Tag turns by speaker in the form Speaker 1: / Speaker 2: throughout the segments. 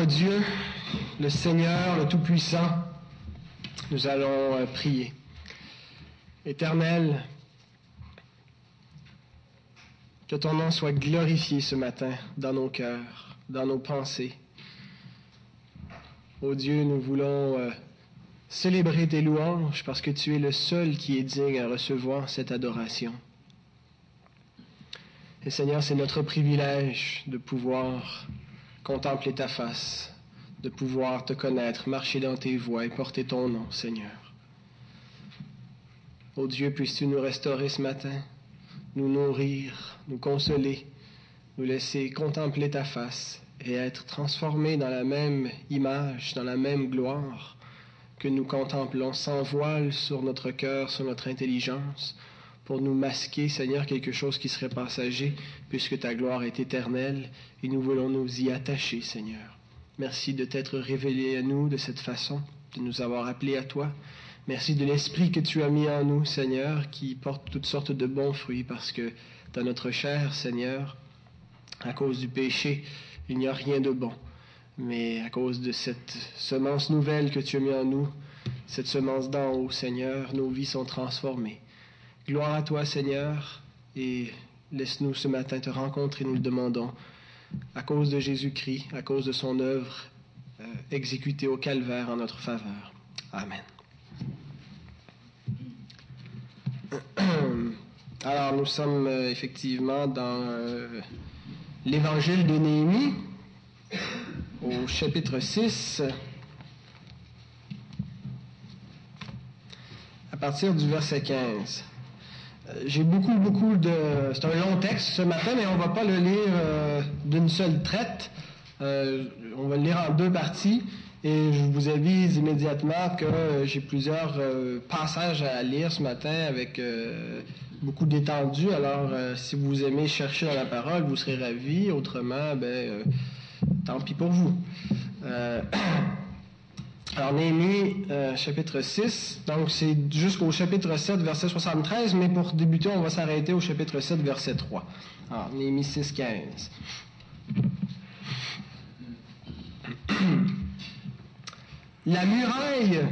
Speaker 1: Dieu, le Seigneur, le Tout-Puissant, nous allons euh, prier. Éternel, que ton nom soit glorifié ce matin dans nos cœurs, dans nos pensées. Ô Dieu, nous voulons euh, célébrer tes louanges parce que tu es le seul qui est digne à recevoir cette adoration. Et Seigneur, c'est notre privilège de pouvoir contempler ta face, de pouvoir te connaître, marcher dans tes voies et porter ton nom, Seigneur. Ô Dieu, puisses-tu nous restaurer ce matin, nous nourrir, nous consoler, nous laisser contempler ta face et être transformés dans la même image, dans la même gloire que nous contemplons sans voile sur notre cœur, sur notre intelligence, pour nous masquer, Seigneur, quelque chose qui serait passager, puisque ta gloire est éternelle, et nous voulons nous y attacher, Seigneur. Merci de t'être révélé à nous de cette façon, de nous avoir appelés à toi. Merci de l'esprit que tu as mis en nous, Seigneur, qui porte toutes sortes de bons fruits, parce que dans notre chair, Seigneur, à cause du péché, il n'y a rien de bon. Mais à cause de cette semence nouvelle que tu as mis en nous, cette semence d'en haut, Seigneur, nos vies sont transformées. Gloire à toi, Seigneur, et laisse-nous ce matin te rencontrer, nous le demandons, à cause de Jésus-Christ, à cause de son œuvre euh, exécutée au calvaire en notre faveur. Amen. Alors, nous sommes euh, effectivement dans euh, l'évangile de Néhémie, au chapitre 6. à partir du verset 15. Euh, j'ai beaucoup, beaucoup de... C'est un long texte ce matin, mais on ne va pas le lire euh, d'une seule traite. Euh, on va le lire en deux parties. Et je vous avise immédiatement que j'ai plusieurs passages à lire ce matin avec beaucoup d'étendue. Alors, si vous aimez chercher dans la parole, vous serez ravis. Autrement, ben, tant pis pour vous. Alors, Néhémie, euh, chapitre 6, donc c'est jusqu'au chapitre 7, verset 73, mais pour débuter, on va s'arrêter au chapitre 7, verset 3. Alors, Néhémie 6, 15. La muraille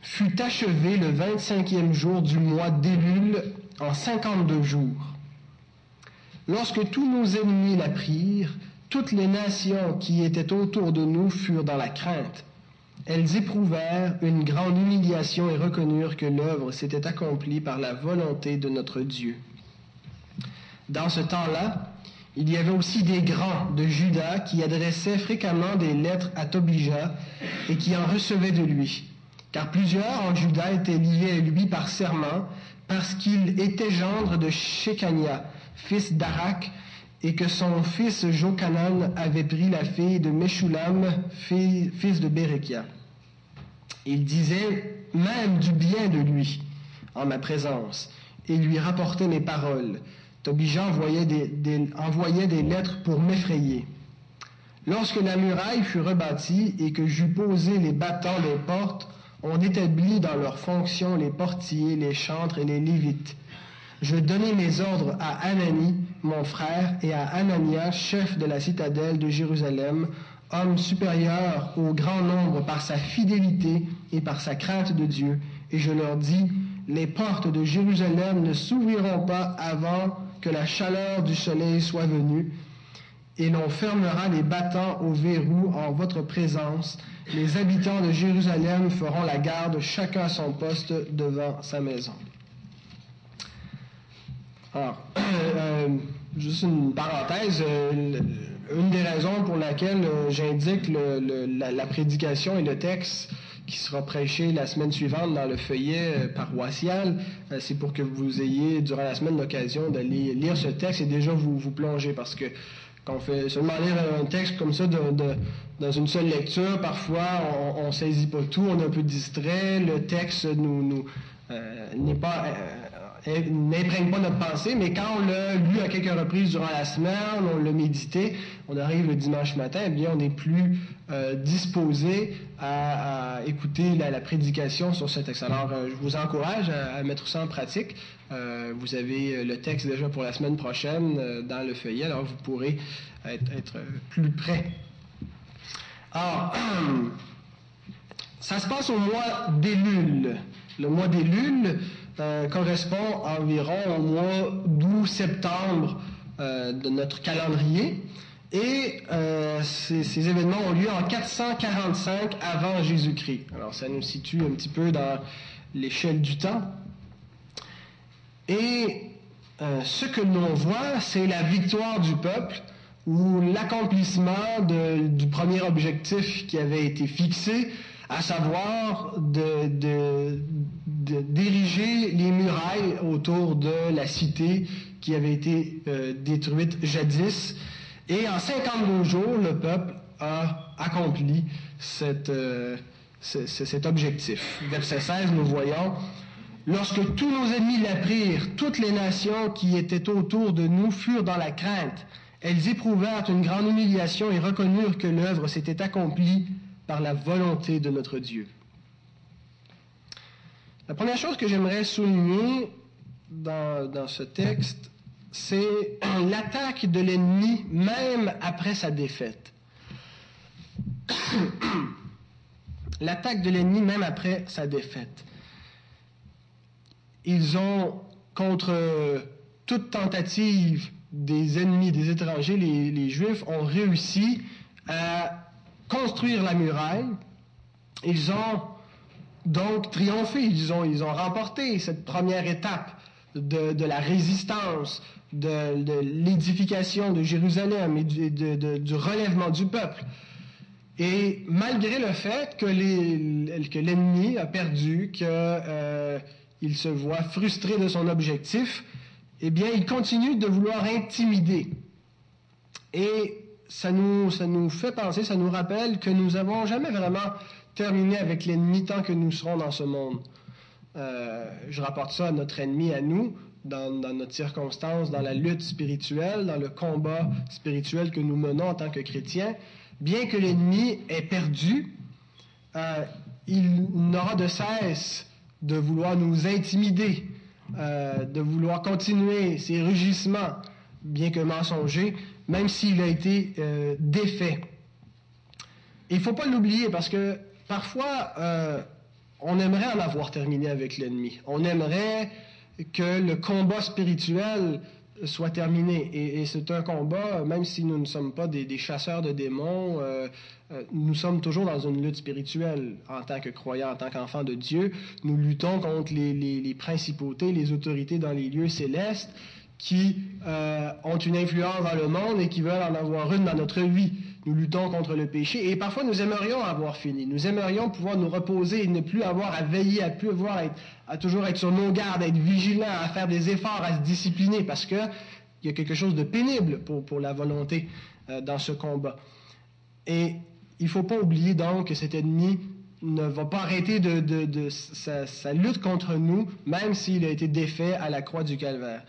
Speaker 1: fut achevée le 25e jour du mois d'Élul en 52 jours. Lorsque tous nos ennemis la prirent, toutes les nations qui étaient autour de nous furent dans la crainte elles éprouvèrent une grande humiliation et reconnurent que l'œuvre s'était accomplie par la volonté de notre Dieu. Dans ce temps-là, il y avait aussi des grands de Juda qui adressaient fréquemment des lettres à Tobija et qui en recevaient de lui. Car plusieurs en Juda étaient liés à lui par serment, parce qu'il était gendre de Shekania, fils d'Arak, et que son fils Jokanan avait pris la fille de Meshulam, fils de Berekia. Il disait même du bien de lui en ma présence et lui rapportait mes paroles. Tobija envoyait des, envoyait des lettres pour m'effrayer. Lorsque la muraille fut rebâtie et que j'eus posé les battants des portes, on établit dans leurs fonctions les portiers, les chantres et les lévites. Je donnai mes ordres à Anani, mon frère, et à Anania, chef de la citadelle de Jérusalem, homme supérieur au grand nombre par sa fidélité et par sa crainte de Dieu. Et je leur dis, les portes de Jérusalem ne s'ouvriront pas avant que la chaleur du soleil soit venue, et l'on fermera les battants au verrou en votre présence. Les habitants de Jérusalem feront la garde, chacun à son poste devant sa maison. Alors, euh, juste une parenthèse, euh, une des raisons pour laquelle euh, j'indique la, prédication et le texte qui sera prêché la semaine suivante dans le feuillet paroissial, c'est pour que vous ayez durant la semaine l'occasion d'aller lire ce texte et déjà vous, plonger parce que quand on fait seulement lire un texte comme ça dans une seule lecture, parfois on, on saisit pas tout, on est un peu distrait, le texte nous, nous n'est pas n'imprègne pas notre pensée, mais quand on l'a lu à quelques reprises durant la semaine, on l'a médité, on arrive le dimanche matin, eh bien, on est plus euh, disposé à, écouter la, prédication sur ce texte. Alors, euh, je vous encourage à, mettre ça en pratique. Euh, vous avez le texte déjà pour la semaine prochaine dans le feuillet, alors vous pourrez être, être plus prêt. Alors, ça se passe au mois d'Élul. Le mois d'Élul euh, correspond environ au mois d'août-septembre euh, de notre calendrier. Et euh, ces, événements ont lieu en 445 avant Jésus-Christ. Alors ça nous situe un petit peu dans l'échelle du temps. Et ce que l'on voit, c'est la victoire du peuple ou l'accomplissement du premier objectif qui avait été fixé, à savoir de, d'ériger les murailles autour de la cité qui avait été euh, détruite jadis. Et en 52 jours, le peuple a accompli euh, cet objectif. Verset 16, nous voyons, Lorsque tous nos ennemis l'apprirent, toutes les nations qui étaient autour de nous furent dans la crainte. Elles éprouvèrent une grande humiliation et reconnurent que l'œuvre s'était accomplie par la volonté de notre Dieu. La première chose que j'aimerais souligner dans, ce texte, c'est l'attaque de l'ennemi même après sa défaite. l'attaque de l'ennemi même après sa défaite ils ont, contre toute tentative des ennemis, des étrangers, les, Juifs ont réussi à construire la muraille. Ils ont donc triomphé, ils ont, remporté cette première étape de, la résistance, de, l'édification de Jérusalem et du, relèvement du peuple. Et malgré le fait que l'ennemi a perdu, que euh, se voit frustré de son objectif, eh bien, il continue de vouloir intimider. Et ça nous, ça nous fait penser, ça nous rappelle que nous n'avons jamais vraiment terminé avec l'ennemi tant que nous serons dans ce monde. Euh, je rapporte ça à notre ennemi, à nous, dans, notre circonstance, dans la lutte spirituelle, dans le combat spirituel que nous menons en tant que chrétiens. Bien que l'ennemi ait perdu, euh, il n'aura de cesse de vouloir nous intimider, euh, de vouloir continuer ses rugissements, bien que mensongers, même s'il a été défait. Il ne faut pas l'oublier parce que parfois, euh, on aimerait en avoir terminé avec l'ennemi. On aimerait que le combat spirituel soit terminé. Et, c'est un combat, même si nous ne sommes pas des, chasseurs de démons, euh, euh, nous sommes toujours dans une lutte spirituelle en tant que croyants, en tant qu'enfants de Dieu. Nous luttons contre les, principautés, les autorités dans les lieux célestes qui ont une influence dans le monde et qui veulent en avoir une dans notre vie. Nous luttons contre le péché et parfois nous aimerions avoir fini. Nous aimerions pouvoir nous reposer et ne plus avoir à veiller, à toujours être sur nos gardes, à être vigilants, à faire des efforts, à se discipliner parce que il y a quelque chose de pénible pour, la volonté euh, dans ce combat. Et il ne faut pas oublier donc que cet ennemi ne va pas arrêter de, sa lutte contre nous, même s'il a été défait à la croix du calvaire.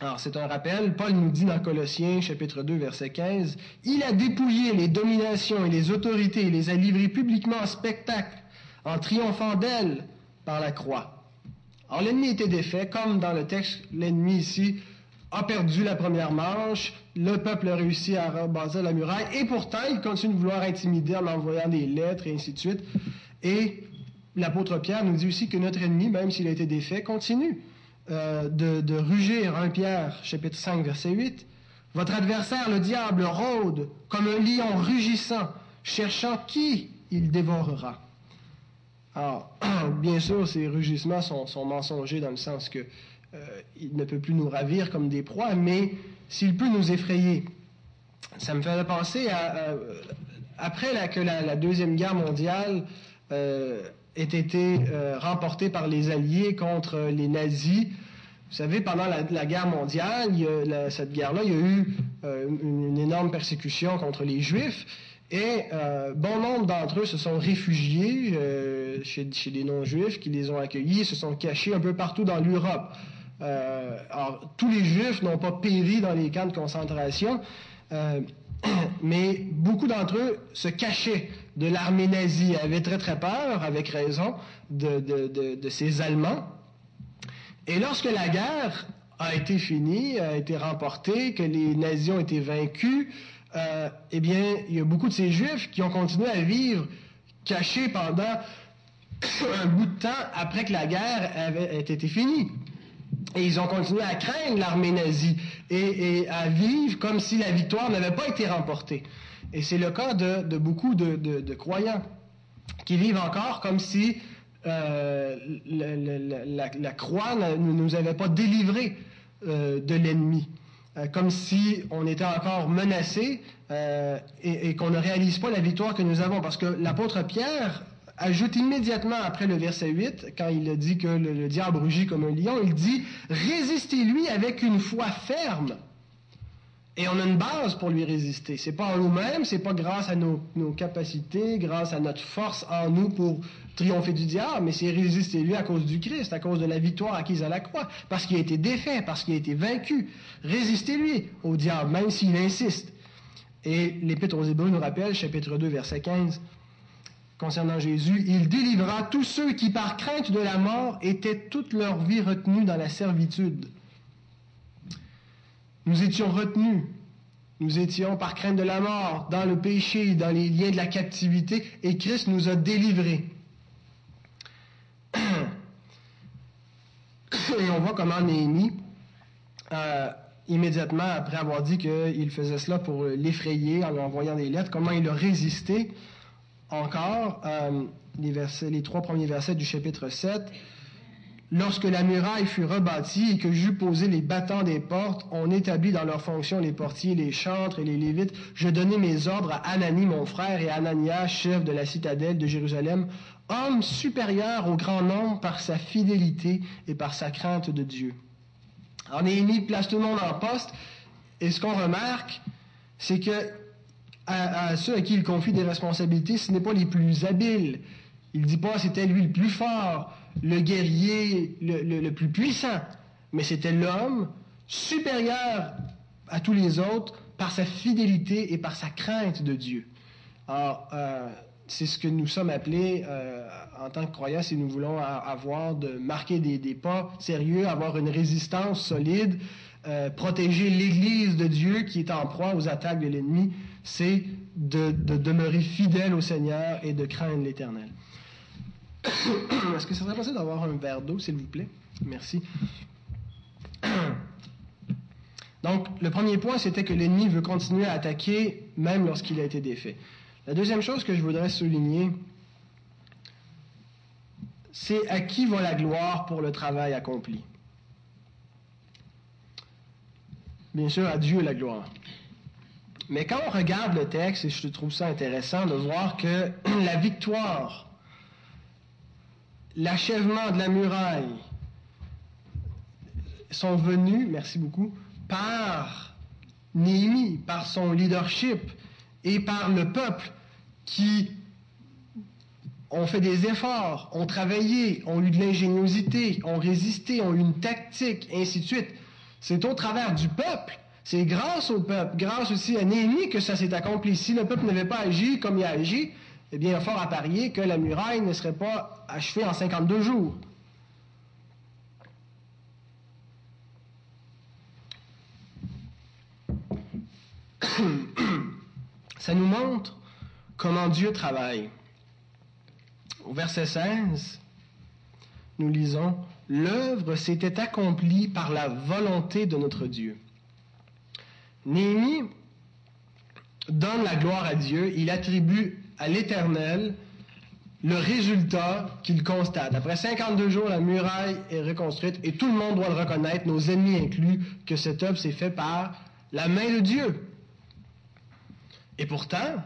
Speaker 1: Alors, c'est un rappel. Paul nous dit dans Colossiens, chapitre 2, verset 15, Il a dépouillé les dominations et les autorités, et les a livrées publiquement en spectacle, en triomphant d'elles par la croix. Alors, l'ennemi était défait, comme dans le texte, l'ennemi ici a perdu la première manche, le peuple a réussi à rebaser la muraille, et pourtant, il continue de vouloir intimider en envoyant des lettres et ainsi de suite. Et l'apôtre Pierre nous dit aussi que notre ennemi, même s'il a été défait, continue euh, de, rugir, 1 Pierre, chapitre 5, verset 8, Votre adversaire, le diable, rôde comme un lion rugissant, cherchant qui il dévorera. Alors, bien sûr, ces rugissements sont, mensongers dans le sens que euh, il ne peut plus nous ravir comme des proies, mais s'il peut nous effrayer. Ça me fait penser à, après que la, Deuxième Guerre mondiale euh, ait été euh, remporté par les Alliés contre les nazis. Vous savez, pendant la, guerre mondiale, cette guerre-là, il y a eu euh, une, énorme persécution contre les Juifs. Et euh, bon nombre d'entre eux se sont réfugiés chez, chez, des non-juifs qui les ont accueillis, se sont cachés un peu partout dans l'Europe. alors, tous les juifs n'ont pas péri dans les camps de concentration, mais beaucoup d'entre eux se cachaient de l'armée nazie, avaient très très peur, avec raison, de, ces Allemands. Et lorsque la guerre a été finie, a été remportée, que les nazis ont été vaincus, euh, eh bien, il y a beaucoup de ces Juifs qui ont continué à vivre cachés pendant un bout de temps après que la guerre avait été finie. Et ils ont continué à craindre l'armée nazie et, à vivre comme si la victoire n'avait pas été remportée. Et c'est le cas de, beaucoup de, croyants qui vivent encore comme si euh, la, croix ne nous avait pas délivrés euh, de l'ennemi. Euh, comme si on était encore menacé et qu'on ne réalise pas la victoire que nous avons. Parce que l'apôtre Pierre ajoute immédiatement après le verset 8, quand il dit que le, diable rugit comme un lion, il dit Résistez-lui avec une foi ferme. Et on a une base pour lui résister. C'est pas en nous-mêmes, c'est pas grâce à nos, capacités, grâce à notre force en nous pour triompher du diable, mais c'est résister lui à cause du Christ, à cause de la victoire acquise à la croix, parce qu'il a été défait, parce qu'il a été vaincu. Résistez-lui au diable, même s'il insiste. Et l'Épître aux Hébreux nous rappelle, chapitre 2, verset 15, concernant Jésus, il délivra tous ceux qui, par crainte de la mort, étaient toute leur vie retenus dans la servitude. Nous étions retenus. Nous étions, par crainte de la mort, dans le péché, dans les liens de la captivité, et Christ nous a délivrés. Et on voit comment Néhémie, euh, immédiatement après avoir dit qu'il faisait cela pour l'effrayer en lui envoyant des lettres, comment il a résisté encore euh, les, les trois premiers versets du chapitre 7. Lorsque la muraille fut rebâtie et que j'eus posé les battants des portes, on établit dans leurs fonctions les portiers, les chantres et les lévites. Je donnai mes ordres à Anani, mon frère, et à Anania, chef de la citadelle de Jérusalem, homme supérieur au grand nombre par sa fidélité et par sa crainte de Dieu. Alors Néhémie place tout le monde en poste, et ce qu'on remarque, c'est que à, ceux à qui il confie des responsabilités, ce n'est pas les plus habiles. Il ne dit pas c'était lui le plus fort, le guerrier le, plus puissant, mais c'était l'homme supérieur à tous les autres par sa fidélité et par sa crainte de Dieu. Alors, euh, c'est ce que nous sommes appelés euh, en tant que croyants si nous voulons avoir, de marquer des, pas sérieux, avoir une résistance solide, euh, protéger l'Église de Dieu qui est en proie aux attaques de l'ennemi c'est de, demeurer fidèle au Seigneur et de craindre l'Éternel. Est-ce que ça serait possible d'avoir un verre d'eau, s'il vous plaît? Merci. Donc, le premier point, c'était que l'ennemi veut continuer à attaquer même lorsqu'il a été défait. La deuxième chose que je voudrais souligner, c'est à qui va la gloire pour le travail accompli. Bien sûr, à Dieu la gloire. Mais quand on regarde le texte, et je trouve ça intéressant de voir que la victoire, l'achèvement de la muraille sont venus, merci beaucoup, par Néhémie, par son leadership et par le peuple qui ont fait des efforts, ont travaillé, ont eu de l'ingéniosité, ont résisté, ont eu une tactique, ainsi de suite. C'est au travers du peuple c'est grâce au peuple, grâce aussi à Néhémie que ça s'est accompli. Si le peuple n'avait pas agi comme il a agi, eh bien, il y a fort à parier que la muraille ne serait pas achevée en 52 jours. Ça nous montre comment Dieu travaille. Au verset 16, nous lisons, L'œuvre s'était accomplie par la volonté de notre Dieu. Néhémie donne la gloire à Dieu, il attribue à l'Éternel le résultat qu'il constate. Après 52 jours, la muraille est reconstruite et tout le monde doit le reconnaître, nos ennemis inclus, que cette œuvre s'est faite par la main de Dieu. Et pourtant,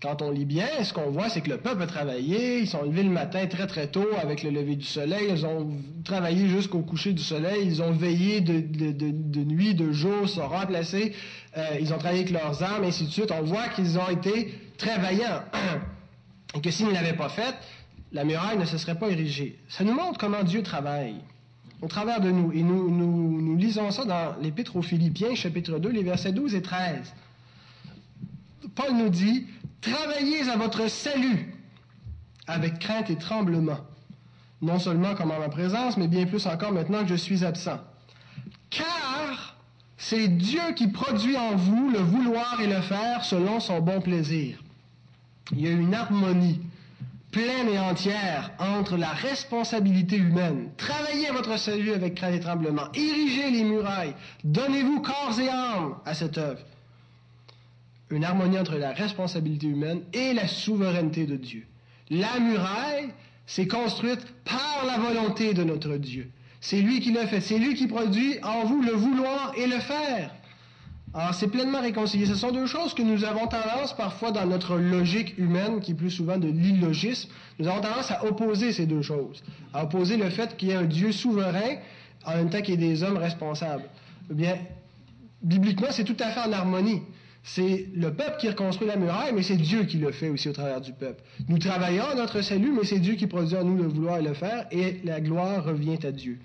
Speaker 1: quand on lit bien, ce qu'on voit, c'est que le peuple a travaillé, ils sont levés le matin très très tôt avec le lever du soleil, ils ont travaillé jusqu'au coucher du soleil, ils ont veillé de, nuit, de jour, se remplacés, euh, ils ont travaillé avec leurs armes, ainsi de suite. On voit qu'ils ont été très vaillants. et que s'ils ne l'avaient pas fait, la muraille ne se serait pas érigée. Ça nous montre comment Dieu travaille au travers de nous. Et nous, nous, nous lisons ça dans l'Épître aux Philippiens, chapitre 2, les versets 12 et 13. Paul nous dit, Travaillez à votre salut avec crainte et tremblement, non seulement comme en ma présence, mais bien plus encore maintenant que je suis absent. Car C'est Dieu qui produit en vous le vouloir et le faire selon son bon plaisir. Il y a une harmonie pleine et entière entre la responsabilité humaine. Travaillez votre salut avec crainte et tremblement. Érigez les murailles. Donnez-vous corps et âme à cette œuvre. Une harmonie entre la responsabilité humaine et la souveraineté de Dieu. La muraille, s'est construite par la volonté de notre Dieu. C'est lui qui l'a fait. C'est lui qui produit en vous le vouloir et le faire. Alors, c'est pleinement réconcilié. Ce sont deux choses que nous avons tendance, parfois, dans notre logique humaine, qui est plus souvent de l'illogisme, nous avons tendance à opposer ces deux choses. À opposer le fait qu'il y ait un Dieu souverain, en même temps qu'il y ait des hommes responsables. Eh bien, bibliquement, c'est tout à fait en harmonie. C'est le peuple qui reconstruit la muraille, mais c'est Dieu qui le fait aussi au travers du peuple. Nous travaillons à notre salut, mais c'est Dieu qui produit en nous le vouloir et le faire, et la gloire revient à Dieu.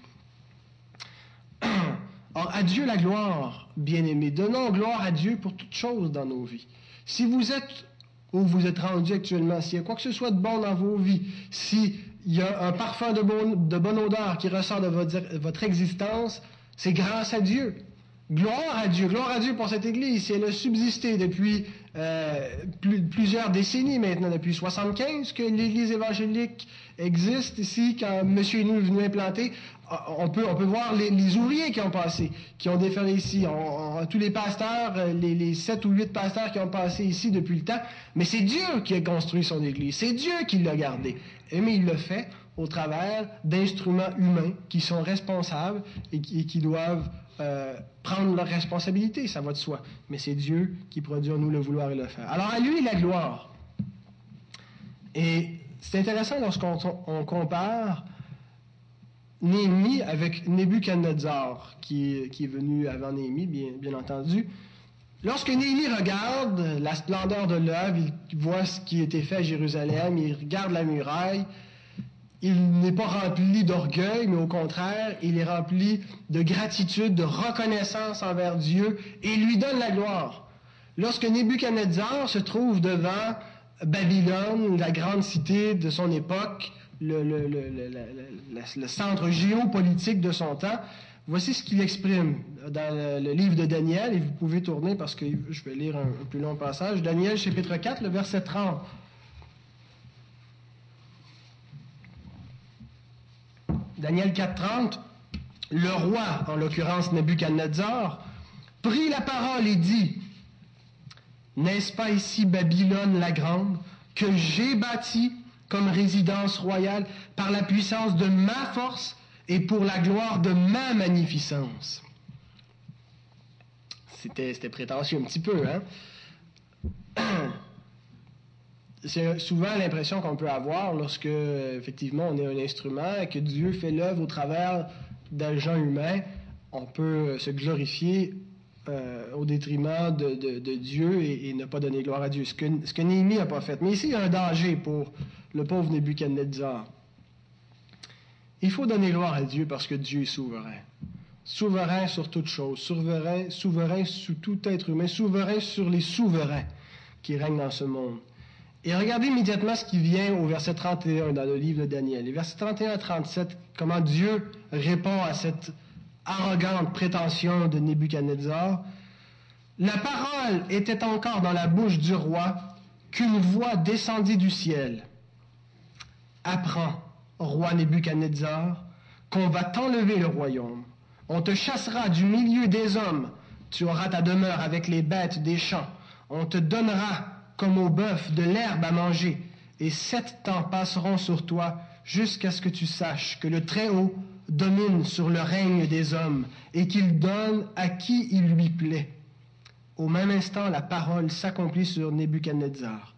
Speaker 1: Or, à Dieu la gloire, bien-aimés. Donnons gloire à Dieu pour toutes choses dans nos vies. Si vous êtes où vous êtes rendu actuellement, s'il y a quoi que ce soit de bon dans vos vies, s'il y a un parfum de, bonne odeur qui ressort de votre existence, c'est grâce à Dieu. Gloire à Dieu, gloire à Dieu pour cette Église. Elle a subsisté depuis euh, plusieurs décennies maintenant, depuis 75 que l'Église évangélique existe ici, quand M. et nous est venu implanter, on peut, voir les, ouvriers qui ont passé, qui ont déféré ici, tous les pasteurs, les, sept ou huit pasteurs qui ont passé ici depuis le temps, mais c'est Dieu qui a construit son Église, c'est Dieu qui l'a gardé. Mais il le fait au travers d'instruments humains qui sont responsables et qui doivent euh, prendre leurs responsabilités, ça va de soi. Mais c'est Dieu qui produit en nous le vouloir et le faire. Alors à lui la gloire. Et c'est intéressant lorsqu'on compare Néhémie avec Nebuchadnezzar, qui, est venu avant Néhémie, bien, bien entendu. Lorsque Néhémie regarde la splendeur de l'œuvre, il voit ce qui a été fait à Jérusalem, il regarde la muraille, il n'est pas rempli d'orgueil, mais au contraire, il est rempli de gratitude, de reconnaissance envers Dieu et lui donne la gloire. Lorsque Nebuchadnezzar se trouve devant Babylone, la grande cité de son époque, le, le centre géopolitique de son temps, voici ce qu'il exprime dans le, livre de Daniel, et vous pouvez tourner parce que je vais lire un, un plus long passage. Daniel chapitre 4, le verset 30. Daniel 4.30, le roi, en l'occurrence Nebuchadnezzar, prit la parole et dit, N'est-ce pas ici Babylone la grande, que j'ai bâtie comme résidence royale par la puissance de ma force et pour la gloire de ma magnificence? C'était, prétentieux un petit peu, hein? c'est souvent l'impression qu'on peut avoir lorsque, effectivement, on est un instrument et que Dieu fait l'œuvre au travers d'agents humains. On peut se glorifier euh, au détriment de, Dieu et, ne pas donner gloire à Dieu. Ce que, ce Néhémie n'a pas fait. Mais ici, il y a un danger pour le pauvre Nebuchadnezzar. Il faut donner gloire à Dieu parce que Dieu est souverain. Souverain sur toute chose, souverain, souverain sur tout être humain, souverain sur les souverains qui règnent dans ce monde. Et regardez immédiatement ce qui vient au verset 31 dans le livre de Daniel. Les versets 31 à 37, comment Dieu répond à cette arrogante prétention de Nebuchadnezzar. La parole était encore dans la bouche du roi qu'une voix descendit du ciel. Apprends, roi Nebuchadnezzar, qu'on va t'enlever le royaume. On te chassera du milieu des hommes. Tu auras ta demeure avec les bêtes des champs. On te donnera comme au bœuf de l'herbe à manger, et sept temps passeront sur toi jusqu'à ce que tu saches que le Très-Haut domine sur le règne des hommes et qu'il donne à qui il lui plaît. Au même instant, la parole s'accomplit sur Nebuchadnezzar.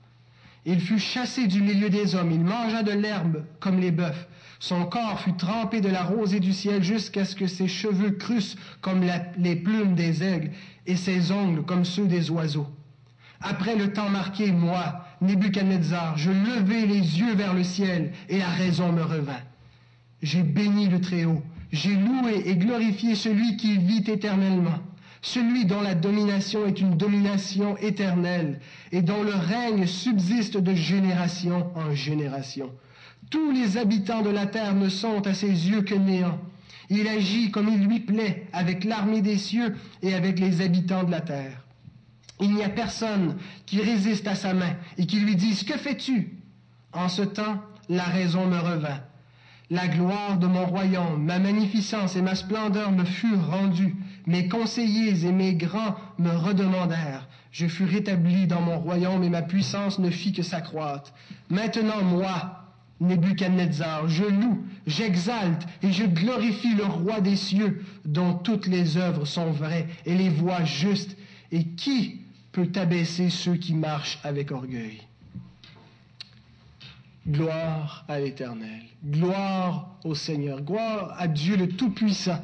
Speaker 1: Il fut chassé du milieu des hommes, il mangea de l'herbe comme les bœufs. Son corps fut trempé de la rosée du ciel jusqu'à ce que ses cheveux crussent comme les plumes des aigles et ses ongles comme ceux des oiseaux. Après le temps marqué, moi, Nebuchadnezzar, je levai les yeux vers le ciel et la raison me revint. J'ai béni le Très-Haut, j'ai loué et glorifié celui qui vit éternellement, celui dont la domination est une domination éternelle et dont le règne subsiste de génération en génération. Tous les habitants de la terre ne sont à ses yeux que néants. Il agit comme il lui plaît avec l'armée des cieux et avec les habitants de la terre. Il n'y a personne qui résiste à sa main et qui lui dise Que fais-tu? En ce temps, la raison me revint. La gloire de mon royaume, ma magnificence et ma splendeur me furent rendues. Mes conseillers et mes grands me redemandèrent. Je fus rétabli dans mon royaume et ma puissance ne fit que s'accroître. Maintenant, moi, Nebuchadnezzar, je loue, j'exalte et je glorifie le roi des cieux, dont toutes les œuvres sont vraies et les voies justes. Et qui peut abaisser ceux qui marchent avec orgueil? Gloire à l'Éternel. Gloire au Seigneur. Gloire à Dieu le Tout-Puissant.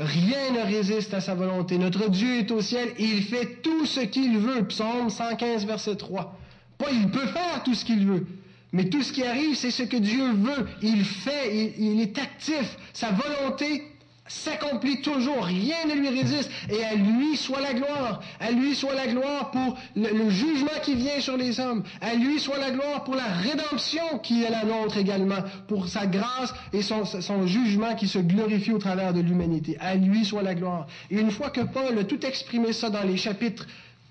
Speaker 1: Rien ne résiste à sa volonté. Notre Dieu est au ciel et il fait tout ce qu'il veut. Psaume 115, verset 3. Pas il peut faire tout ce qu'il veut. Mais tout ce qui arrive, c'est ce que Dieu veut. Il fait, il, il est actif. Sa volonté s'accomplit toujours, rien ne lui résiste, et à lui soit la gloire, à lui soit la gloire pour le, jugement qui vient sur les hommes, à lui soit la gloire pour la rédemption qui est la nôtre également, pour sa grâce et son, jugement qui se glorifie au travers de l'humanité, à lui soit la gloire. Et une fois que Paul a tout exprimé ça dans les chapitres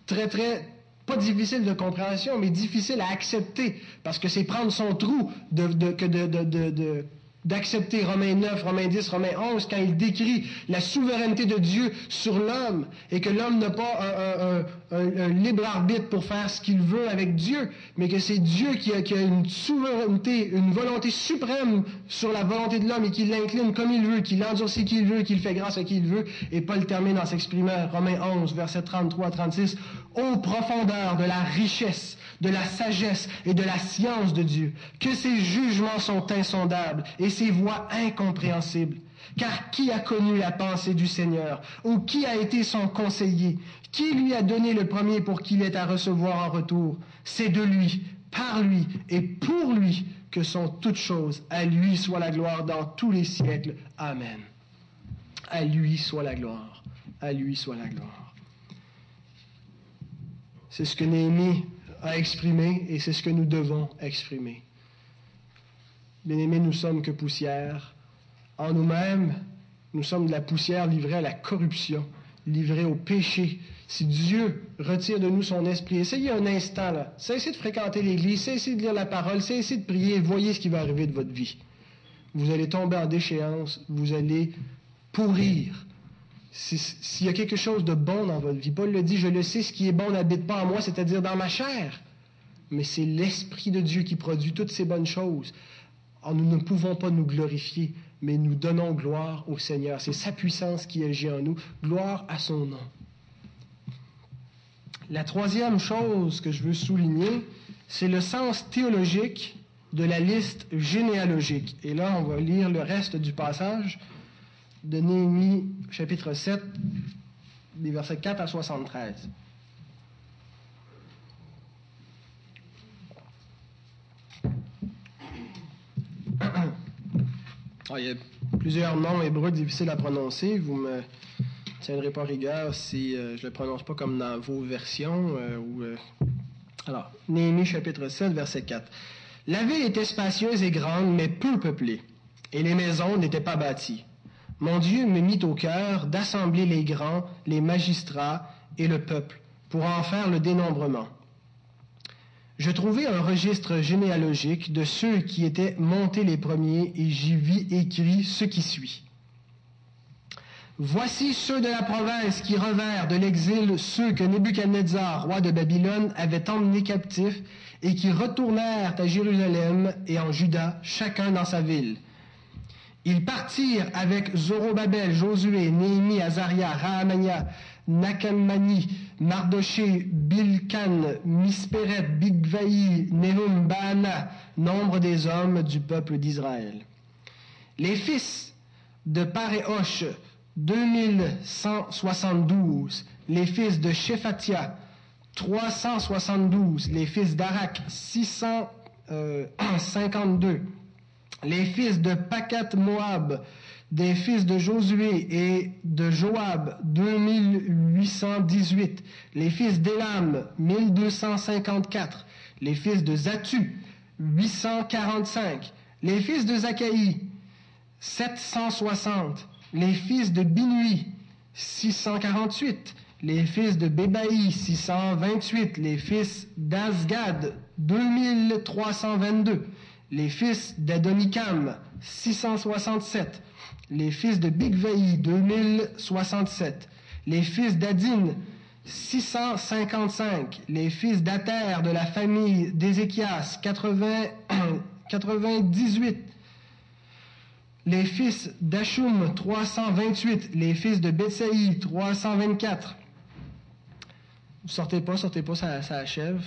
Speaker 1: très très pas difficiles de compréhension, mais difficiles à accepter, parce que c'est prendre son trou de d'accepter Romains 9, Romains 10, Romains 11, quand il décrit la souveraineté de Dieu sur l'homme et que l'homme n'a pas un, libre arbitre pour faire ce qu'il veut avec Dieu, mais que c'est Dieu qui a, une souveraineté, une volonté suprême sur la volonté de l'homme et qui l'incline comme il veut, qui l'endurcit qui il veut, qui le fait grâce à qui il veut. Et Paul termine en s'exprimant, Romains 11, versets 33 36, ô profondeur de la richesse de la sagesse et de la science de Dieu, que ses jugements sont insondables et ses voies incompréhensibles. Car qui a connu la pensée du Seigneur Ou qui a été son conseiller Qui lui a donné le premier pour qu'il ait à recevoir en retour C'est de lui, par lui et pour lui que sont toutes choses. À lui soit la gloire dans tous les siècles. Amen. À lui soit la gloire. À lui soit la gloire. C'est ce que Néhémie à exprimer et c'est ce que nous devons exprimer. Bien-aimés, nous sommes que poussière. En nous-mêmes, nous sommes de la poussière livrée à la corruption, livrée au péché. Si Dieu retire de nous son esprit, essayez un instant, là. Cessez de fréquenter l'Église, cessez de lire la parole, cessez de prier, voyez ce qui va arriver de votre vie. Vous allez tomber en déchéance, vous allez pourrir s'il y a quelque chose de bon dans votre vie, Paul le dit, je le sais, ce qui est bon n'habite pas en moi, c'est-à-dire dans ma chair. Mais c'est l'Esprit de Dieu qui produit toutes ces bonnes choses. Alors, nous ne pouvons pas nous glorifier, mais nous donnons gloire au Seigneur. C'est sa puissance qui agit en nous. Gloire à son nom. La troisième chose que je veux souligner, c'est le sens théologique de la liste généalogique. Et là, on va lire le reste du passage de Néhémie, chapitre 7, des versets 4 à 73. Ah, il y a plusieurs noms hébreux difficiles à prononcer. Vous me tiendrez pas rigueur si euh, je ne le prononce pas comme dans vos versions. Euh, euh, Alors, Néhémie chapitre 7, verset 4. La ville était spacieuse et grande, mais peu peuplée, et les maisons n'étaient pas bâties. Mon Dieu me mit au cœur d'assembler les grands, les magistrats et le peuple pour en faire le dénombrement. Je trouvai un registre généalogique de ceux qui étaient montés les premiers et j'y vis écrit ce qui suit. Voici ceux de la province qui revinrent de l'exil, ceux que Nebuchadnezzar, roi de Babylone, avait emmenés captifs et qui retournèrent à Jérusalem et en Juda, chacun dans sa ville. Ils partirent avec Zorobabel, Josué, Néhémie, Azaria, Rahamania, Nakamani, Mardoché, Bilkan, Misperet, Bigvaï, Nehum, Baana, nombre des hommes du peuple d'Israël. Les fils de Paréosh, 2172. Les fils de Shephatia, 372. Les fils d'Arak, 652 les fils de Pakat Moab, des fils de Josué et de Joab, 2818, les fils d'Élam, 1254, les fils de Zatu, 845, les fils de Zakaï, 760. Les fils de Binui, 648. Les fils de Bébaï, 628. Les fils d'Azgad, 2322. Les fils d'Adonikam, 667. Les fils de Bigvaï, 2067. Les fils d'Adin, 655. Les fils d'Ater de la famille d'Ézéchias, 98. Les fils d'Achum, 328. Les fils de Betsaï, 324. Sortez pas, sortez pas, ça, ça achève.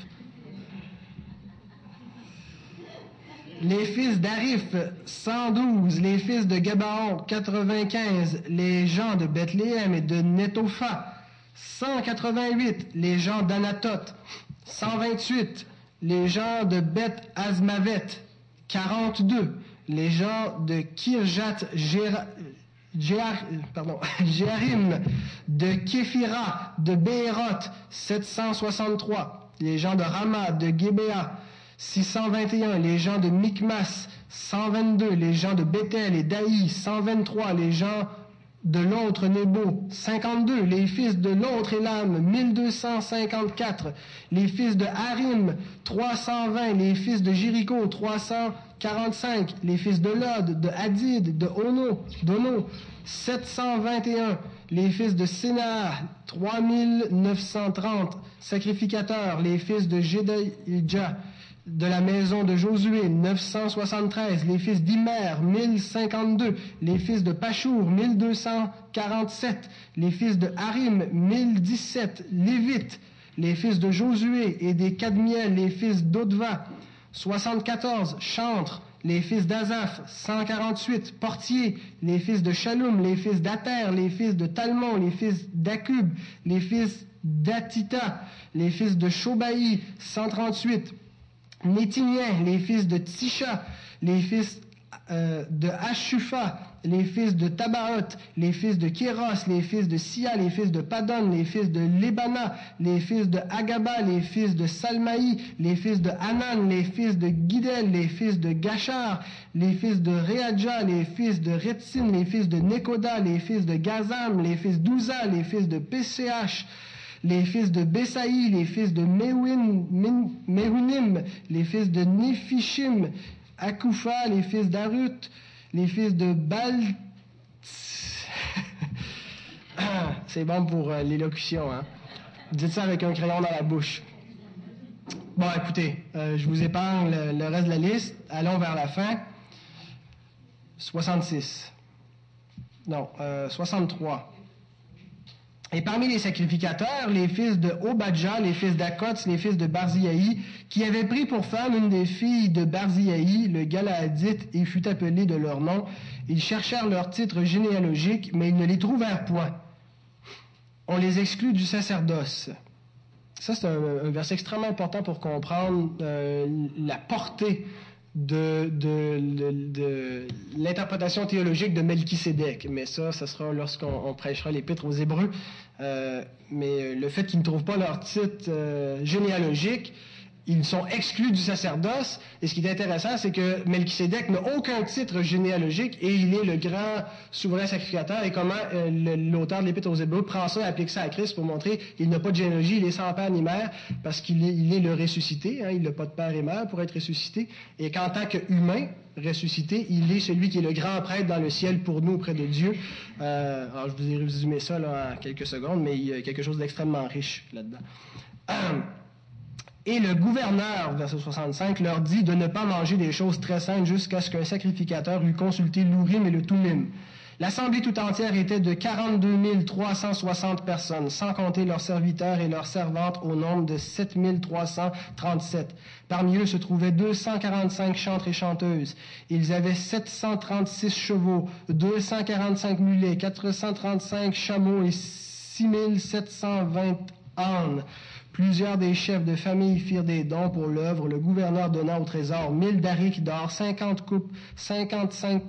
Speaker 1: Les fils d'Arif, 112. Les fils de Gabaon, 95. Les gens de Bethléem et de Netopha, 188. Les gens d'Anatote, 128. Les gens de Beth Azmavet, 42. Les gens de Kirjat Jéarim, de Képhira, de Béhéroth, 763. Les gens de Rama, de Gébéa, 621, les gens de Micmas, 122, les gens de Bethel et d'Aï, 123, les gens de l'autre Nebo, 52, les fils de l'autre Elam, 1254, les fils de Harim, 320, les fils de Jéricho, 345, les fils de Lod, de Hadid, de Ono, d'Ono, 721, les fils de Sénah, 3930 sacrificateurs, les fils de Jedja, de la maison de Josué, 973, les fils d'Imer, 1052, les fils de Pachour, 1247, les fils de Harim, 1017, Lévites, les fils de Josué et des Cadmiel, les fils d'Odva, 74, Chantre, les fils d'Azaph, 148, Portier, les fils de Shalom, les fils d'Ater, les fils de Talmon, les fils d'Akub, les fils d'Atita, les fils de Shobaï, 138, Nétiniens, les fils de Tisha, les fils euh, de Ashufa, les fils de Tabaot, les fils de Kéros, les fils de Sia, les fils de Padon, les fils de Lebana, les fils de Agaba, les fils de Salmaï, les fils de Hanan, les fils de Gidel, les fils de Gachar, les fils de Readja, les fils de Retsin, les fils de Nekoda, les fils de Gazam, les fils d'Uza, les fils de PCH, les fils de Besaï, les fils de Mehunim, les fils de Nifishim, Akoufa, les fils d'Arut, les fils de Bal... C'est bon pour euh, l'élocution, hein? Dites ça avec un crayon dans la bouche. Bon, écoutez, euh, je vous épargne le, reste de la liste. Allons vers la fin. 66. Non, 63. Et parmi les sacrificateurs, les fils de Obadja, les fils d'Akot, les fils de Barziaï, qui avaient pris pour femme une des filles de Barziaï, le Galaadite, et fut appelé de leur nom, ils cherchèrent leur titre généalogique, mais ils ne les trouvèrent point. On les exclut du sacerdoce. Ça, c'est un, verset extrêmement important pour comprendre euh, la portée de, de, l'interprétation théologique de Melchisédek. Mais ça, ce sera lorsqu'on prêchera l'épître aux Hébreux. Euh, mais le fait qu'ils ne trouvent pas leur titre euh, généalogique, ils sont exclus du sacerdoce. Et ce qui est intéressant, c'est que Melchisédek n'a aucun titre généalogique et il est le grand souverain sacrificateur. Et comment euh, l'auteur de l'Épître aux Hébreux prend ça et applique ça à Christ pour montrer qu'il n'a pas de généalogie, il est sans père ni mère parce qu'il est, le ressuscité. Hein, il n'a pas de père et mère pour être ressuscité. Et qu'en tant qu'humain ressuscité, il est celui qui est le grand prêtre dans le ciel pour nous auprès de Dieu. Euh, alors je vous ai résumé ça là, en quelques secondes, mais il y a quelque chose d'extrêmement riche là-dedans. Et le gouverneur, verset 65, leur dit de ne pas manger des choses très saintes jusqu'à ce qu'un sacrificateur eût consulté l'Urim et le Tumim. L'assemblée tout entière était de 42 360 personnes, sans compter leurs serviteurs et leurs servantes au nombre de 7 337. Parmi eux se trouvaient 245 chantres et chanteuses. Ils avaient 736 chevaux, 245 mulets, 435 chameaux et 6 720 ânes. Plusieurs des chefs de famille firent des dons pour l'œuvre, le gouverneur donna au trésor mille darics d'or, cinquante coupes, cinquante-cinq,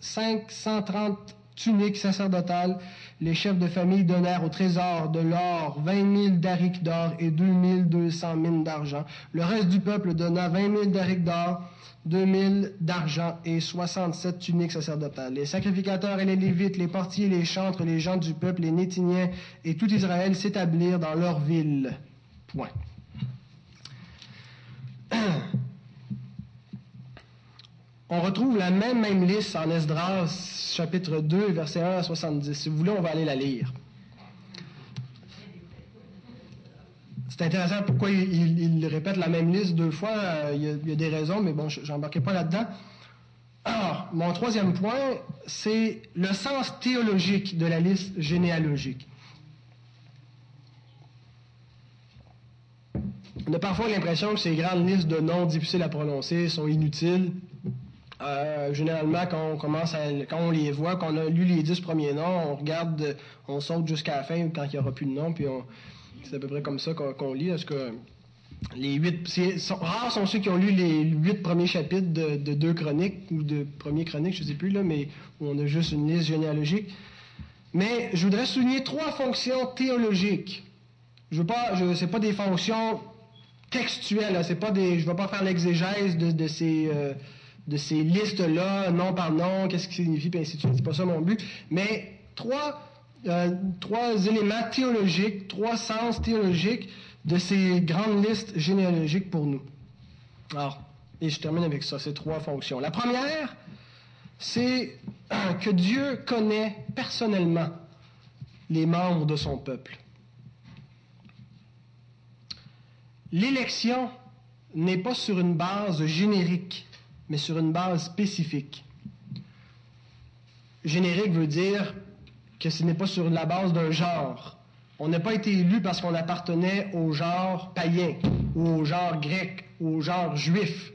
Speaker 1: 530 euh, tuniques sacerdotales. Les chefs de famille donnèrent au trésor de l'or 20 000 darics d'or et 2 200 mines d'argent. Le reste du peuple donna 20 000 darics d'or, 2 000 d'argent et 67 tuniques sacerdotales. Les sacrificateurs et les lévites, les portiers, les chantres, les gens du peuple, les Nétiniens et tout Israël s'établirent dans leur ville. Point. On retrouve la même, liste en Esdras, chapitre 2, verset 1 à 70. Si vous voulez, on va aller la lire. C'est intéressant pourquoi il, répète la même liste deux fois. Euh, il y a, des raisons, mais bon, je n'embarquais pas là-dedans. Alors, mon troisième point, c'est le sens théologique de la liste généalogique. On a parfois l'impression que ces grandes listes de noms difficiles à prononcer sont inutiles. Euh, généralement, quand on commence à, quand on les voit, quand on a lu les dix premiers noms, on regarde, on saute jusqu'à la fin quand il n'y aura plus de nom, puis c'est à peu près comme ça qu'on, lit. Parce que les huit, rares sont ceux qui ont lu les huit premiers chapitres de, deux chroniques ou de premier chronique, je ne sais plus là, mais où on a juste une liste généalogique. Mais je voudrais souligner trois fonctions théologiques. Je veux pas, pas des fonctions C'est des, je ne vais pas faire l'exégèse de, ces euh, de ces listes-là, nom par nom, qu'est-ce qui signifie, puis ainsi de suite. C'est pas ça mon but. Mais trois, euh, trois éléments théologiques, trois sens théologiques de ces grandes listes généalogiques pour nous. Alors, et je termine avec ça, ces trois fonctions. La première, c'est que Dieu connaît personnellement les membres de son peuple. L'élection n'est pas sur une base générique mais sur une base spécifique. Générique veut dire que ce n'est pas sur la base d'un genre. On n'a pas été élu parce qu'on appartenait au genre païen, ou au genre grec, ou au genre juif,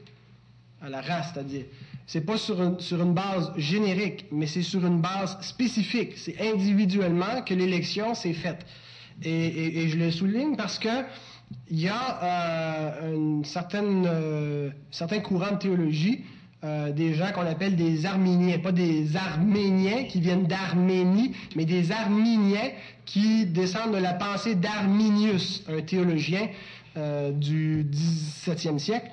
Speaker 1: à la race, c'est-à-dire. C'est pas sur une, sur une base générique, mais c'est sur une base spécifique. C'est individuellement que l'élection s'est faite. Et, je le souligne parce que il y a euh, une certaine, euh, courants de théologie, euh, des gens qu'on appelle des Arméniens, pas des Arméniens qui viennent d'Arménie, mais des Arméniens qui descendent de la pensée d'Arminius, un théologien du 17e siècle,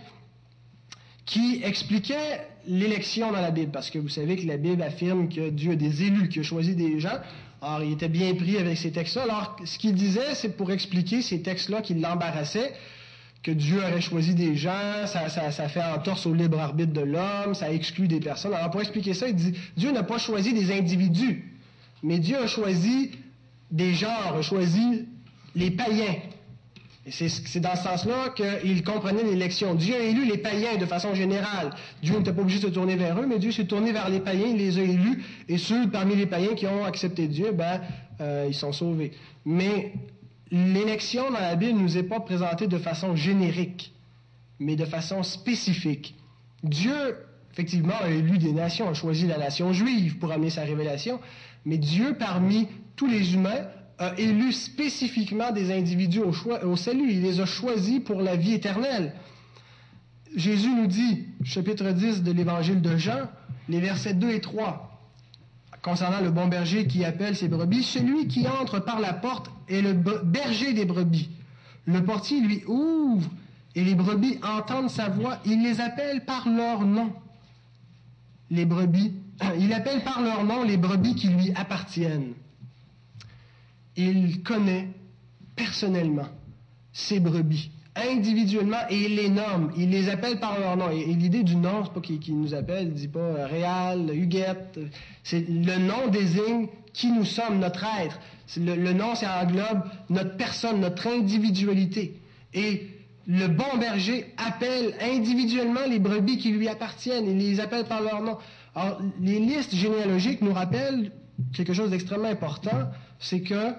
Speaker 1: qui expliquait l'élection dans la Bible, parce que vous savez que la Bible affirme que Dieu a des élus, qu'il a choisi des gens. Alors, il était bien pris avec ces textes-là. Alors, ce qu'il disait, c'est pour expliquer ces textes-là qui l'embarrassaient, que Dieu aurait choisi des gens, ça, ça, ça fait entorse au libre arbitre de l'homme, ça exclut des personnes. Alors, pour expliquer ça, il dit, Dieu n'a pas choisi des individus, mais Dieu a choisi des genres, a choisi les païens, c'est dans ce sens-là qu'il comprenait l'élection. Dieu a élu les païens de façon générale. Dieu n'était pas obligé de se tourner vers eux, mais Dieu s'est tourné vers les païens, il les a élus, et ceux parmi les païens qui ont accepté Dieu, ben, euh, ils sont sauvés. Mais l'élection dans la Bible ne nous est pas présentée de façon générique, mais de façon spécifique. Dieu, effectivement, a élu des nations, a choisi la nation juive pour amener sa révélation, mais Dieu, parmi tous les humains, a élu spécifiquement des individus au, salut. Il les a choisis pour la vie éternelle. Jésus nous dit, chapitre 10 de l'évangile de Jean, les versets 2 et 3, concernant le bon berger qui appelle ses brebis, celui qui entre par la porte est le berger des brebis. Le portier lui ouvre et les brebis entendent sa voix. Il les appelle par leur nom. Les brebis, il appelle par leur nom les brebis qui lui appartiennent il connaît personnellement ses brebis, individuellement, et il les nomme, il les appelle par leur nom. Et, l'idée du nom, c'est pas qu'il nous appelle, il dit pas euh, Réal, Huguette, c'est le nom désigne qui nous sommes, notre être. Le, le, nom, ça englobe notre personne, notre individualité. Et le bon berger appelle individuellement les brebis qui lui appartiennent, il les appelle par leur nom. Alors, les listes généalogiques nous rappellent quelque chose d'extrêmement important, c'est que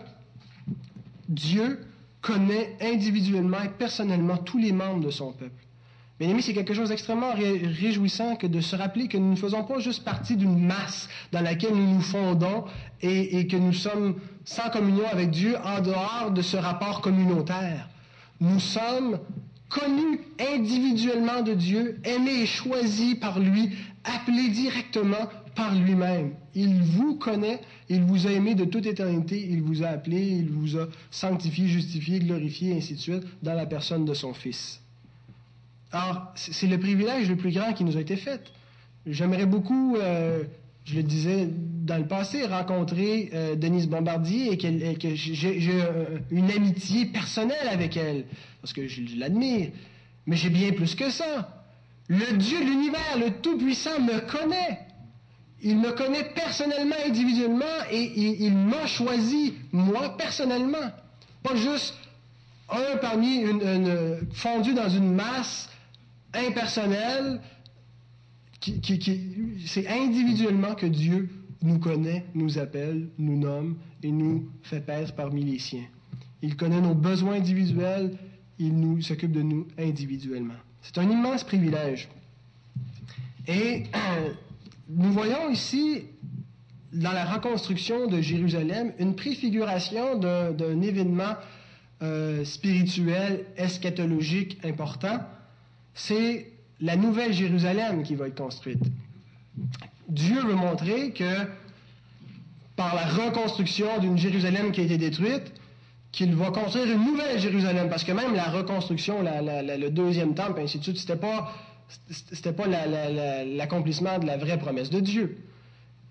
Speaker 1: Dieu connaît individuellement et personnellement tous les membres de son peuple. Bien aimé, c'est quelque chose d'extrêmement réjouissant que de se rappeler que nous ne faisons pas juste partie d'une masse dans laquelle nous nous fondons et, et, que nous sommes sans communion avec Dieu en dehors de ce rapport communautaire. Nous sommes connu individuellement de Dieu, aimé et choisi par lui, appelé directement par lui-même. Il vous connaît, il vous a aimé de toute éternité, il vous a appelé, il vous a sanctifié, justifié, glorifié, ainsi de suite, dans la personne de son Fils. Alors, c'est le privilège le plus grand qui nous a été fait. J'aimerais beaucoup, euh, je le disais dans le passé, rencontrer euh, Denise Bombardier et, que j'ai euh, une amitié personnelle avec elle, parce que je l'admire. Mais j'ai bien plus que ça. Le Dieu de l'univers, le Tout-Puissant, me connaît. Il me connaît personnellement, individuellement, et il, m'a choisi, moi, personnellement. Pas juste un parmi une, fondu dans une masse impersonnelle. c'est individuellement que Dieu nous connaît, nous appelle, nous nomme et nous fait paître parmi les siens. Il connaît nos besoins individuels, il nous s'occupe de nous individuellement. C'est un immense privilège. Et nous voyons ici, dans la reconstruction de Jérusalem, une préfiguration d'un événement euh, spirituel, eschatologique important. C'est la nouvelle Jérusalem qui va être construite. Dieu veut montrer que par la reconstruction d'une Jérusalem qui a été détruite, qu'il va construire une nouvelle Jérusalem, parce que même la reconstruction, le deuxième temple, ainsi de suite, c'était pas pas l'accomplissement de la vraie promesse de Dieu.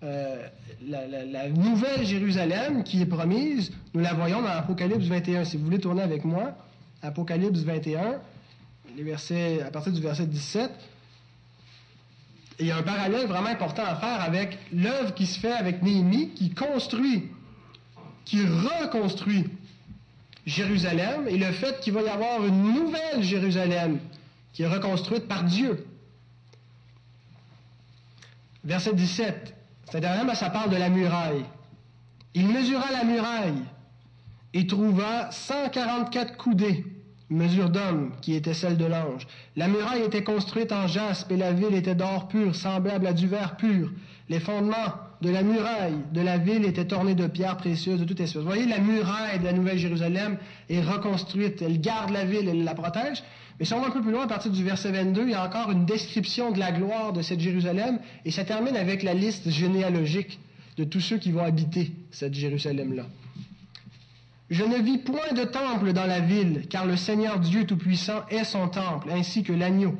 Speaker 1: Euh, la, nouvelle Jérusalem qui est promise, nous la voyons dans Apocalypse 21. Si vous voulez tourner avec moi, Apocalypse 21, les versets, à partir du verset 17, il y a un parallèle vraiment important à faire avec l'œuvre qui se fait avec Néhémie, qui construit, qui reconstruit Jérusalem, et le fait qu'il va y avoir une nouvelle Jérusalem qui est reconstruite par Dieu. Verset 17. C'est-à-dire, ça parle de la muraille. Il mesura la muraille et trouva 144 coudées, mesure d'homme, qui était celle de l'ange. La muraille était construite en jaspe et la ville était d'or pur, semblable à du verre pur. Les fondements de la muraille de la ville étaient ornés de pierres précieuses de toute espèce. Vous voyez, la muraille de la Nouvelle Jérusalem est reconstruite. Elle garde la ville, elle la protège. Mais si on va un peu plus loin, à partir du verset 22, il y a encore une description de la gloire de cette Jérusalem, et ça termine avec la liste généalogique de tous ceux qui vont habiter cette Jérusalem-là. Je ne vis point de temple dans la ville, car le Seigneur Dieu Tout-Puissant est son temple, ainsi que l'agneau.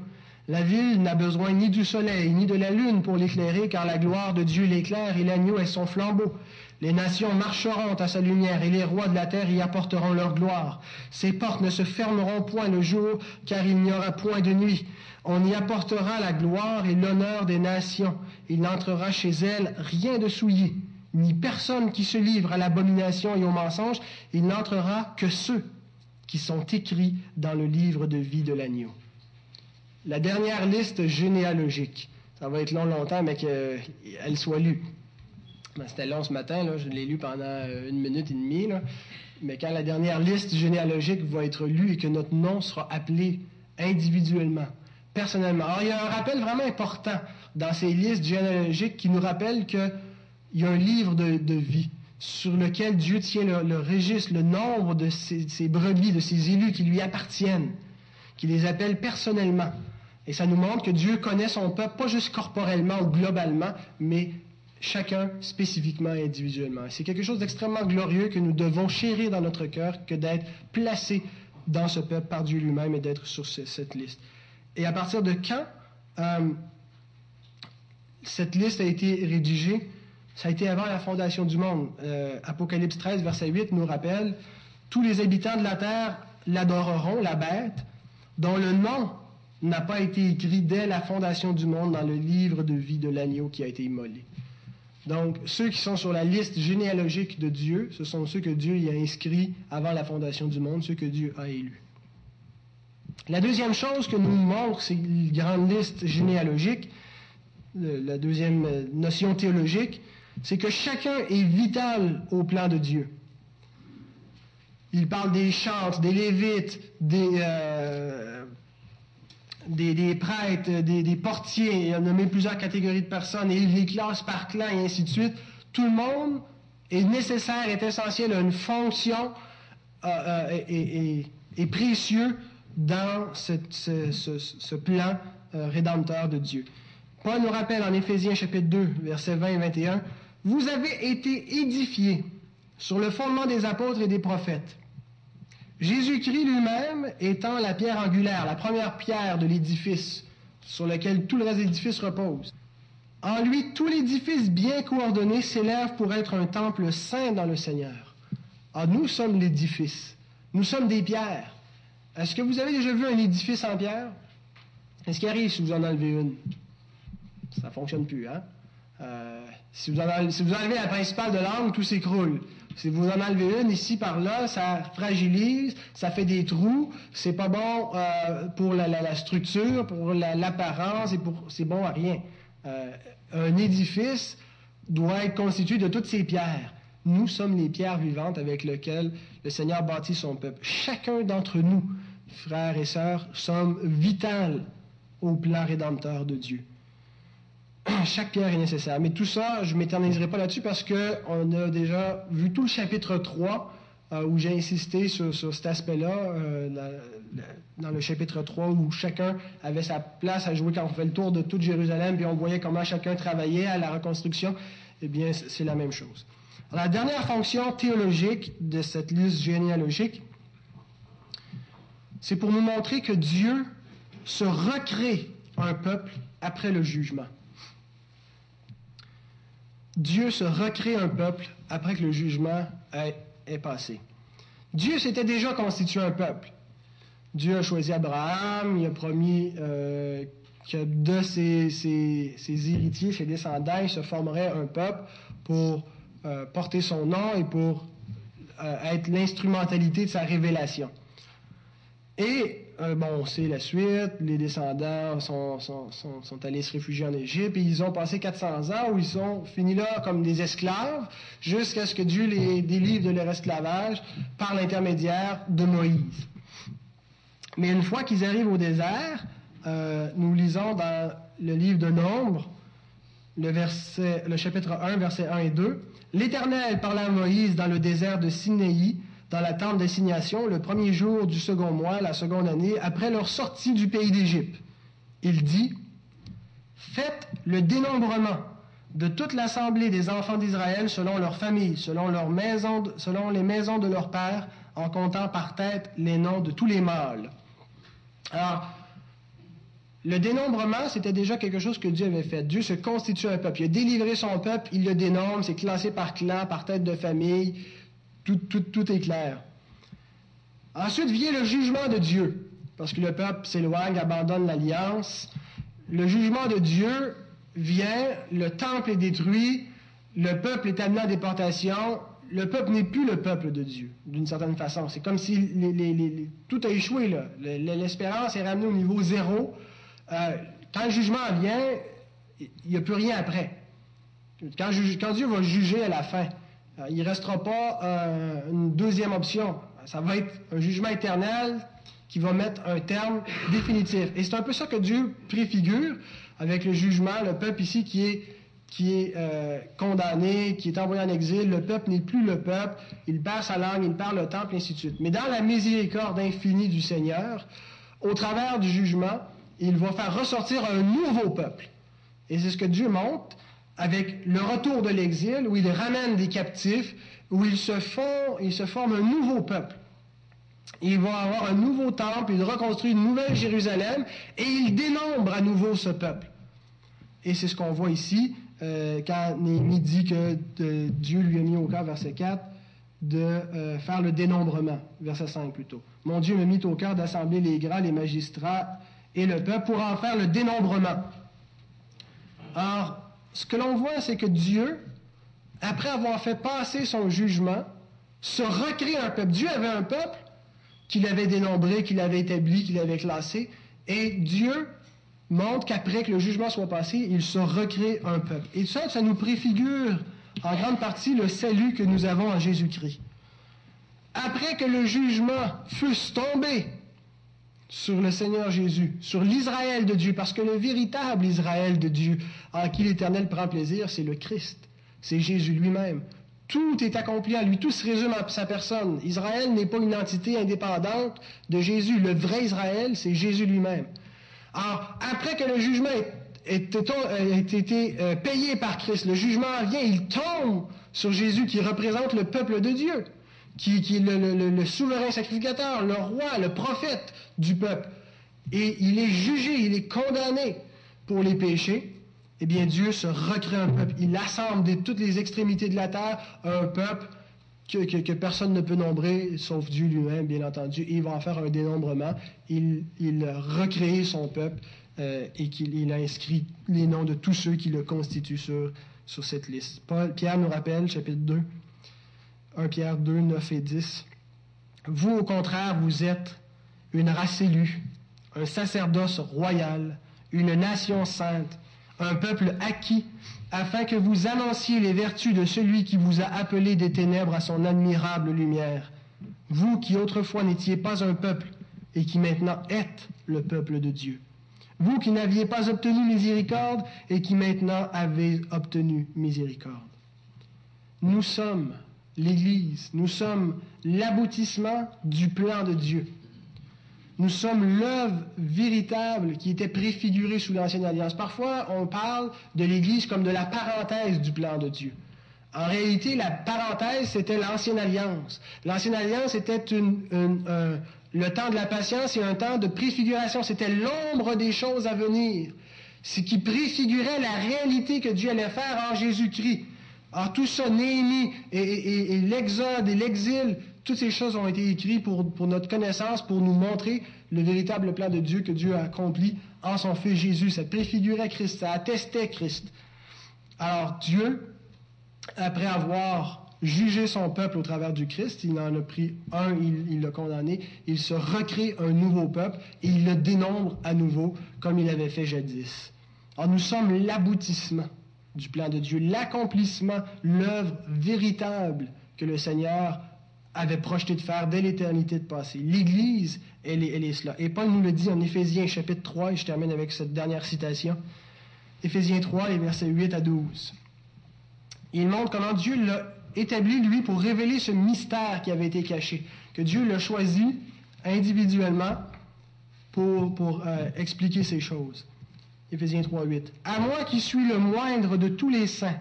Speaker 1: La ville n'a besoin ni du soleil, ni de la lune pour l'éclairer, car la gloire de Dieu l'éclaire et l'agneau est son flambeau. Les nations marcheront à sa lumière et les rois de la terre y apporteront leur gloire. Ses portes ne se fermeront point le jour, car il n'y aura point de nuit. On y apportera la gloire et l'honneur des nations. Il n'entrera chez elles rien de souillé, ni personne qui se livre à l'abomination et au mensonge. Il n'entrera que ceux qui sont écrits dans le livre de vie de l'agneau. La dernière liste généalogique. Ça va être long, longtemps, mais qu'elle soit lue. Ben, c'était long ce matin, je l'ai lu pendant euh, une minute et demie. Mais quand la dernière liste généalogique va être lue et que notre nom sera appelé individuellement, personnellement. Alors, il y a un rappel vraiment important dans ces listes généalogiques qui nous rappelle qu'il y a un livre de, vie sur lequel Dieu tient le, registre, le nombre de ses, brebis, de ses élus qui lui appartiennent, qui les appelle personnellement. Et ça nous montre que Dieu connaît son peuple, pas juste corporellement ou globalement, mais chacun spécifiquement individuellement. C'est quelque chose d'extrêmement glorieux que nous devons chérir dans notre cœur que d'être placé dans ce peuple par Dieu lui-même et d'être sur cette liste. Et à partir de quand euh, cette liste a été rédigée? Ça a été avant la fondation du monde. Euh, Apocalypse 13, verset 8 nous rappelle, Tous les habitants de la terre l'adoreront, la bête, dont le nom n'a pas été écrit dès la fondation du monde dans le livre de vie de l'agneau qui a été immolé. Donc, ceux qui sont sur la liste généalogique de Dieu, ce sont ceux que Dieu y a inscrits avant la fondation du monde, ceux que Dieu a élus. La deuxième chose que nous montre ces grandes listes généalogiques, la deuxième notion théologique, c'est que chacun est vital au plan de Dieu. Il parle des chantres, des lévites, des, euh, des, prêtres, des, portiers, il a nommé plusieurs catégories de personnes, et les classe par clan et ainsi de suite. Tout le monde est nécessaire, est essentiel, a une fonction euh, euh, et, précieux dans ce, plan euh, rédempteur de Dieu. Paul nous rappelle en Éphésiens chapitre 2, versets 20 et 21, Vous avez été édifiés sur le fondement des apôtres et des prophètes. Jésus-Christ lui-même étant la pierre angulaire, la première pierre de l'édifice sur lequel tout le reste de l'édifice repose. En lui, tout l'édifice bien coordonné s'élève pour être un temple saint dans le Seigneur. Ah, nous sommes l'édifice. Nous sommes des pierres. Est-ce que vous avez déjà vu un édifice en pierre? Qu'est-ce qui arrive si vous en enlevez une? Ça ne fonctionne plus, hein? Euh, si, vous enlevez, la principale de l'angle, tout s'écroule. Si vous en enlevez une ici par là, ça fragilise, ça fait des trous. C'est pas bon euh, pour la, structure, pour l'apparence et pour c'est bon à rien. Euh, un édifice doit être constitué de toutes ces pierres. Nous sommes les pierres vivantes avec lesquelles le Seigneur bâtit son peuple. Chacun d'entre nous, frères et sœurs, sommes vitales au plan rédempteur de Dieu. Chaque pierre est nécessaire. Mais tout ça, je ne m'éterniserai pas là-dessus parce qu'on a déjà vu tout le chapitre 3 euh, où j'ai insisté sur, cet aspect-là, euh, dans le chapitre 3, où chacun avait sa place à jouer quand on fait le tour de toute Jérusalem, puis on voyait comment chacun travaillait à la reconstruction. Eh bien, c'est la même chose. la dernière fonction théologique de cette liste généalogique, c'est pour nous montrer que Dieu se recrée un peuple après le jugement. Dieu se recrée un peuple après que le jugement est passé. Dieu s'était déjà constitué un peuple. Dieu a choisi Abraham, il a promis euh, que de ses, héritiers, ses descendants, il se formerait un peuple pour euh, porter son nom et pour euh, être l'instrumentalité de sa révélation. Et bon, on sait la suite, les descendants sont, allés se réfugier en Égypte. Et ils ont passé 400 ans où ils sont finis là comme des esclaves jusqu'à ce que Dieu les délivre de leur esclavage par l'intermédiaire de Moïse. Mais une fois qu'ils arrivent au désert, euh, nous lisons dans le livre de Nombre, le, verset, le chapitre 1, versets 1 et 2, L'Éternel parla à Moïse dans le désert de Sinaï dans la tente d'assignation le premier jour du second mois, la seconde année, après leur sortie du pays d'Égypte. Il dit, Faites le dénombrement de toute l'assemblée des enfants d'Israël selon leur famille, selon, selon les maisons de leurs pères, en comptant par tête les noms de tous les mâles. Alors, le dénombrement, c'était déjà quelque chose que Dieu avait fait. Dieu se constitue un peuple. Il a délivré son peuple, il le dénombre, c'est classé par clan, par tête de famille, tout, est clair. Ensuite vient le jugement de Dieu, parce que le peuple s'éloigne, abandonne l'alliance. Le jugement de Dieu vient, le temple est détruit, le peuple est amené en déportation, le peuple n'est plus le peuple de Dieu, d'une certaine façon. C'est comme si tout a échoué, là. L'espérance est ramenée au niveau zéro. Euh, quand le jugement vient, il n'y a plus rien après. quand Dieu va juger à la fin, il ne restera pas euh, une deuxième option. Ça va être un jugement éternel qui va mettre un terme définitif. Et c'est un peu ça que Dieu préfigure avec le jugement, le peuple ici qui est, euh, condamné, qui est envoyé en exil. Le peuple n'est plus le peuple, il perd sa langue, il perd le temple, et ainsi de suite. Mais dans la miséricorde infinie du Seigneur, au travers du jugement, il va faire ressortir un nouveau peuple. Et c'est ce que Dieu montre avec le retour de l'exil, où il ramène des captifs, où ils se, font, ils se forment un nouveau peuple. Il va avoir un nouveau temple, il reconstruit une nouvelle Jérusalem, et il dénombre à nouveau ce peuple. Et c'est ce qu'on voit ici, euh, quand Néhémie dit que Dieu lui a mis au cœur, verset 4, de euh, faire le dénombrement, verset 5 plutôt. Mon Dieu m'a mis au cœur d'assembler les grands, les magistrats et le peuple pour en faire le dénombrement. Or, ce que l'on voit, c'est que Dieu, après avoir fait passer son jugement, se recrée un peuple. Dieu avait un peuple qu'il avait dénombré, qu'il avait établi, qu'il avait classé, et Dieu montre qu'après que le jugement soit passé, il se recrée un peuple. Et ça, ça nous préfigure en grande partie le salut que nous avons en Jésus-Christ. Après que le jugement fût tombé, sur le Seigneur Jésus, sur l'Israël de Dieu, parce que le véritable Israël de Dieu, en qui l'Éternel prend plaisir, c'est le Christ, c'est Jésus lui-même. Tout est accompli en lui, tout se résume à sa personne. Israël n'est pas une entité indépendante de Jésus. Le vrai Israël, c'est Jésus lui-même. Alors, après que le jugement ait été euh, payé par Christ, le jugement vient, il tombe sur Jésus qui représente le peuple de Dieu, qui, est le, souverain sacrificateur, le roi, le prophète du peuple. Et il est jugé, il est condamné pour les péchés eh bien Dieu se recrée un peuple. Il assemble de toutes les extrémités de la terre un peuple que, personne ne peut nombrer, sauf Dieu lui-même, bien entendu. Et il va en faire un dénombrement. Il, il recrée son peuple euh, et qu'il a inscrit les noms de tous ceux qui le constituent sur, sur cette liste. Pierre nous rappelle, chapitre 2, 1 Pierre 2, 9 et 10. Vous, au contraire, vous êtes une race élue, un sacerdoce royal, une nation sainte un peuple acquis, afin que vous annonciez les vertus de celui qui vous a appelé des ténèbres à son admirable lumière. Vous qui autrefois n'étiez pas un peuple et qui maintenant êtes le peuple de Dieu. Vous qui n'aviez pas obtenu miséricorde et qui maintenant avez obtenu miséricorde. Nous sommes l'Église, nous sommes l'aboutissement du plan de Dieu. Nous sommes l'œuvre véritable qui était préfigurée sous l'Ancienne Alliance. Parfois, on parle de l'Église comme de la parenthèse du plan de Dieu. En réalité, la parenthèse, c'était l'Ancienne Alliance. L'Ancienne Alliance était le temps de la patience et un temps de préfiguration. C'était l'ombre des choses à venir. Ce qui préfigurait la réalité que Dieu allait faire en Jésus-Christ. Alors tout ça, Néhémie et l'exode et l'exil, toutes ces choses ont été écrites pour, notre connaissance, pour nous montrer le véritable plan de Dieu que Dieu a accompli en son Fils Jésus. Ça préfigurait Christ, ça attestait Christ. Alors Dieu, après avoir jugé son peuple au travers du Christ, il en a pris un, il l'a condamné, il se recrée un nouveau peuple et il le dénombre à nouveau comme il avait fait jadis. Alors nous sommes l'aboutissement du plan de Dieu, l'accomplissement, l'œuvre véritable que le Seigneur avait projeté de faire dès l'éternité de passé. L'Église, elle est, elle est cela. Et Paul nous le dit en Éphésiens chapitre 3, et je termine avec cette dernière citation. Éphésiens 3, les versets 8 à 12. Il montre comment Dieu l'a établi, lui, pour révéler ce mystère qui avait été caché, que Dieu l'a choisi individuellement pour, pour euh, expliquer ces choses. Éphésiens 3, 8. À moi qui suis le moindre de tous les saints,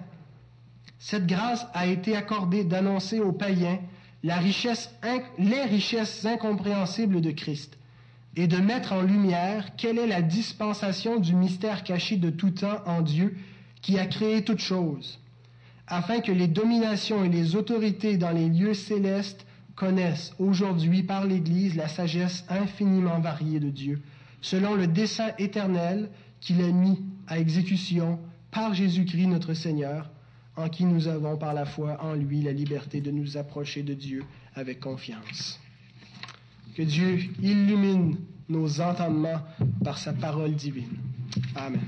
Speaker 1: cette grâce a été accordée d'annoncer aux païens la richesse, les richesses incompréhensibles de Christ et de mettre en lumière quelle est la dispensation du mystère caché de tout temps en Dieu qui a créé toutes choses, afin que les dominations et les autorités dans les lieux célestes connaissent aujourd'hui par l'Église la sagesse infiniment variée de Dieu, selon le dessein éternel qu'il a mis à exécution par Jésus-Christ notre Seigneur, en qui nous avons par la foi en lui la liberté de nous approcher de Dieu avec confiance. Que Dieu illumine nos entendements par sa parole divine. Amen.